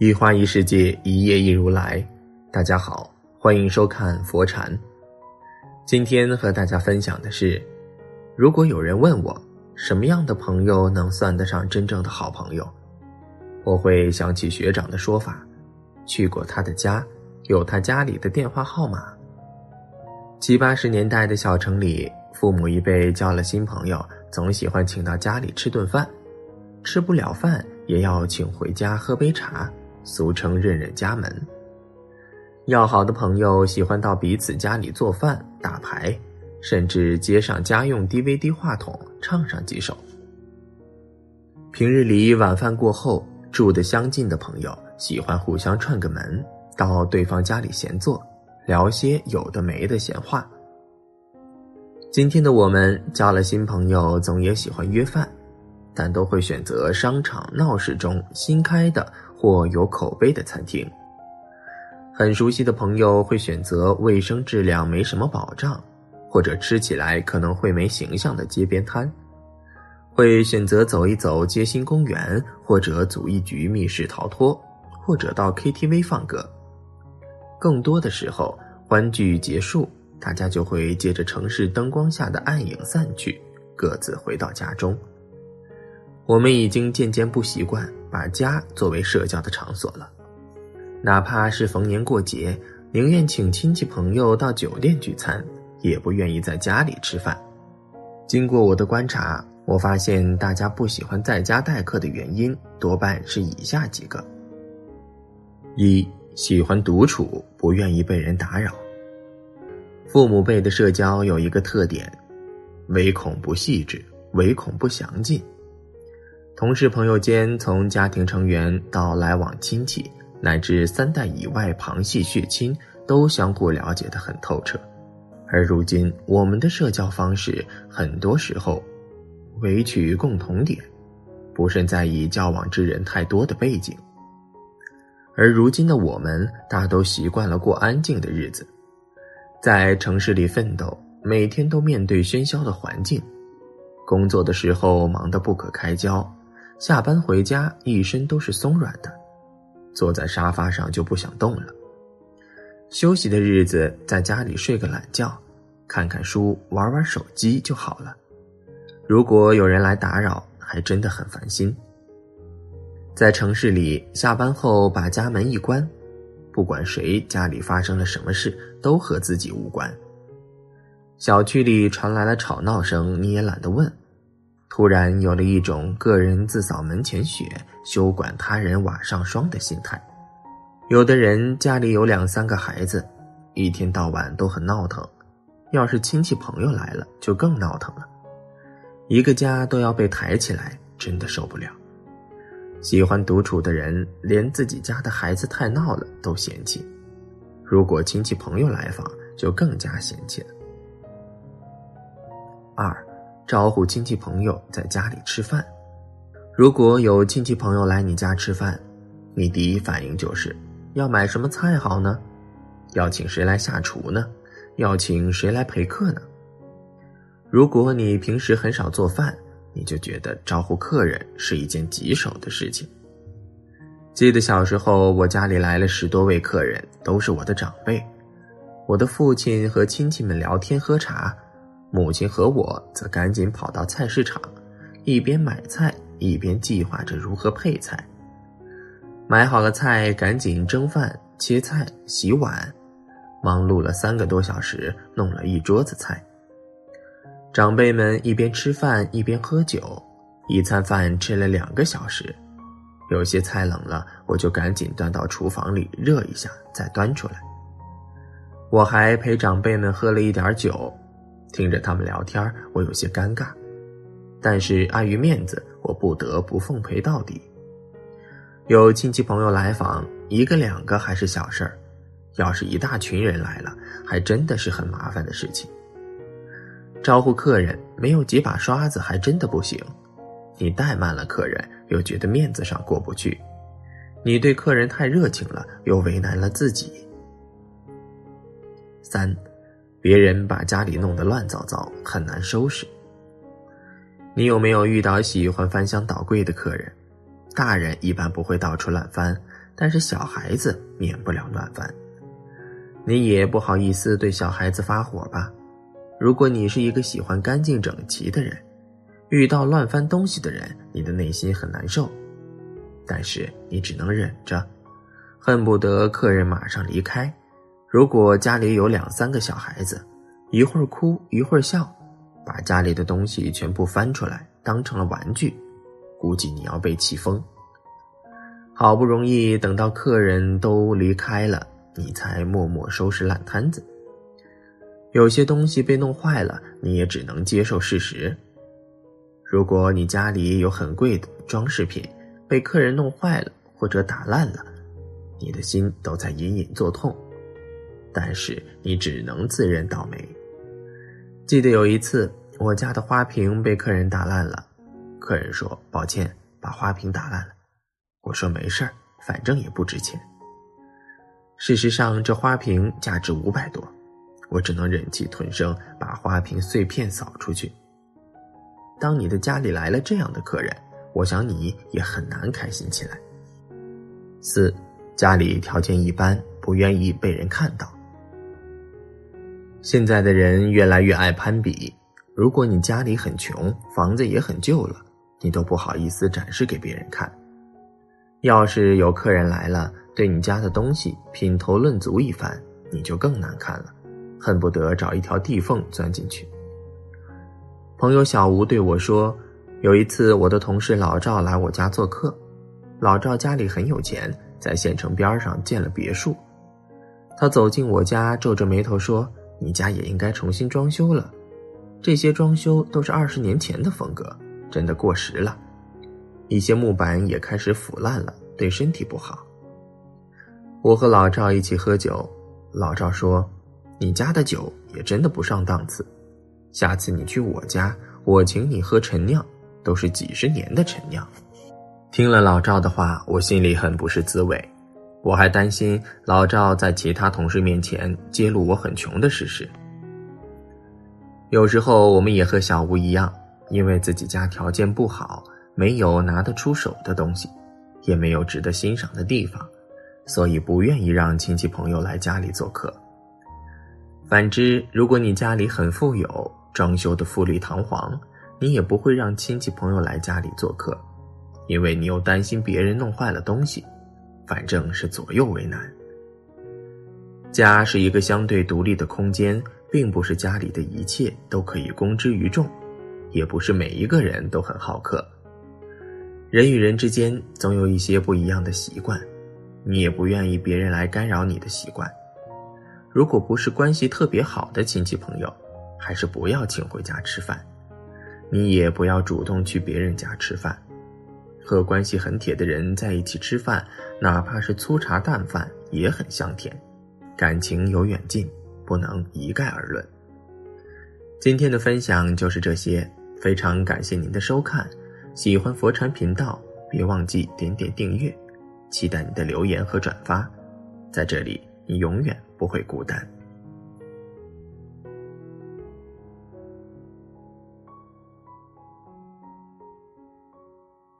一花一世界，一叶一如来。大家好，欢迎收看佛禅。今天和大家分享的是：如果有人问我什么样的朋友能算得上真正的好朋友，我会想起学长的说法：去过他的家，有他家里的电话号码。七八十年代的小城里，父母一辈交了新朋友，总喜欢请到家里吃顿饭，吃不了饭也要请回家喝杯茶。俗称“认认家门”。要好的朋友喜欢到彼此家里做饭、打牌，甚至接上家用 DVD 话筒唱上几首。平日里晚饭过后，住得相近的朋友喜欢互相串个门，到对方家里闲坐，聊些有的没的闲话。今天的我们交了新朋友，总也喜欢约饭，但都会选择商场闹市中新开的。或有口碑的餐厅，很熟悉的朋友会选择卫生质量没什么保障，或者吃起来可能会没形象的街边摊，会选择走一走街心公园，或者组一局密室逃脱，或者到 KTV 放歌。更多的时候，欢聚结束，大家就会借着城市灯光下的暗影散去，各自回到家中。我们已经渐渐不习惯把家作为社交的场所了，哪怕是逢年过节，宁愿请亲戚朋友到酒店聚餐，也不愿意在家里吃饭。经过我的观察，我发现大家不喜欢在家待客的原因多半是以下几个：一、喜欢独处，不愿意被人打扰。父母辈的社交有一个特点，唯恐不细致，唯恐不详尽。同事朋友间，从家庭成员到来往亲戚，乃至三代以外旁系血亲，都相互了解的很透彻。而如今，我们的社交方式很多时候唯取共同点，不甚在意交往之人太多的背景。而如今的我们，大都习惯了过安静的日子，在城市里奋斗，每天都面对喧嚣的环境，工作的时候忙得不可开交。下班回家，一身都是松软的，坐在沙发上就不想动了。休息的日子，在家里睡个懒觉，看看书，玩玩手机就好了。如果有人来打扰，还真的很烦心。在城市里，下班后把家门一关，不管谁家里发生了什么事，都和自己无关。小区里传来了吵闹声，你也懒得问。突然有了一种个人自扫门前雪，休管他人瓦上霜的心态。有的人家里有两三个孩子，一天到晚都很闹腾，要是亲戚朋友来了，就更闹腾了。一个家都要被抬起来，真的受不了。喜欢独处的人，连自己家的孩子太闹了都嫌弃，如果亲戚朋友来访，就更加嫌弃了。二。招呼亲戚朋友在家里吃饭，如果有亲戚朋友来你家吃饭，你第一反应就是要买什么菜好呢？要请谁来下厨呢？要请谁来陪客呢？如果你平时很少做饭，你就觉得招呼客人是一件棘手的事情。记得小时候，我家里来了十多位客人，都是我的长辈，我的父亲和亲戚们聊天喝茶。母亲和我则赶紧跑到菜市场，一边买菜一边计划着如何配菜。买好了菜，赶紧蒸饭、切菜、洗碗，忙碌了三个多小时，弄了一桌子菜。长辈们一边吃饭一边喝酒，一餐饭吃了两个小时。有些菜冷了，我就赶紧端到厨房里热一下，再端出来。我还陪长辈们喝了一点酒。听着他们聊天，我有些尴尬，但是碍于面子，我不得不奉陪到底。有亲戚朋友来访，一个两个还是小事儿，要是一大群人来了，还真的是很麻烦的事情。招呼客人没有几把刷子，还真的不行。你怠慢了客人，又觉得面子上过不去；你对客人太热情了，又为难了自己。三。别人把家里弄得乱糟糟，很难收拾。你有没有遇到喜欢翻箱倒柜的客人？大人一般不会到处乱翻，但是小孩子免不了乱翻。你也不好意思对小孩子发火吧？如果你是一个喜欢干净整齐的人，遇到乱翻东西的人，你的内心很难受，但是你只能忍着，恨不得客人马上离开。如果家里有两三个小孩子，一会儿哭一会儿笑，把家里的东西全部翻出来当成了玩具，估计你要被气疯。好不容易等到客人都离开了。你才默默收拾烂摊子。有些东西被弄坏了，你也只能接受事实。如果你家里有很贵的装饰品被客人弄坏了或者打烂了，你的心都在隐隐作痛。但是你只能自认倒霉。记得有一次，我家的花瓶被客人打烂了，客人说抱歉，把花瓶打烂了。我说没事儿，反正也不值钱。事实上，这花瓶价值五百多，我只能忍气吞声，把花瓶碎片扫出去。当你的家里来了这样的客人，我想你也很难开心起来。四，家里条件一般，不愿意被人看到。现在的人越来越爱攀比，如果你家里很穷，房子也很旧了，你都不好意思展示给别人看。要是有客人来了，对你家的东西品头论足一番，你就更难看了，恨不得找一条地缝钻进去。朋友小吴对我说：“有一次，我的同事老赵来我家做客，老赵家里很有钱，在县城边上建了别墅。他走进我家，皱着眉头说：‘你家也应该重新装修了，这些装修都是二十年前的风格，真的过时了，一些木板也开始腐烂了，对身体不好。’”我和老赵一起喝酒，老赵说：“你家的酒也真的不上档次，下次你去我家，我请你喝陈酿，都是几十年的陈酿。”听了老赵的话，我心里很不是滋味，我还担心老赵在其他同事面前揭露我很穷的事实。有时候我们也和小吴一样，因为自己家条件不好，没有拿得出手的东西，也没有值得欣赏的地方。所以不愿意让亲戚朋友来家里做客。反之，如果你家里很富有，装修的富丽堂皇，你也不会让亲戚朋友来家里做客，因为你又担心别人弄坏了东西，反正是左右为难。家是一个相对独立的空间，并不是家里的一切都可以公之于众，也不是每一个人都很好客。人与人之间总有一些不一样的习惯。你也不愿意别人来干扰你的习惯。如果不是关系特别好的亲戚朋友，还是不要请回家吃饭。你也不要主动去别人家吃饭。和关系很铁的人在一起吃饭，哪怕是粗茶淡饭，也很香甜。感情有远近，不能一概而论。今天的分享就是这些，非常感谢您的收看。喜欢佛禅频道，别忘记点点订阅。期待你的留言和转发，在这里你永远不会孤单。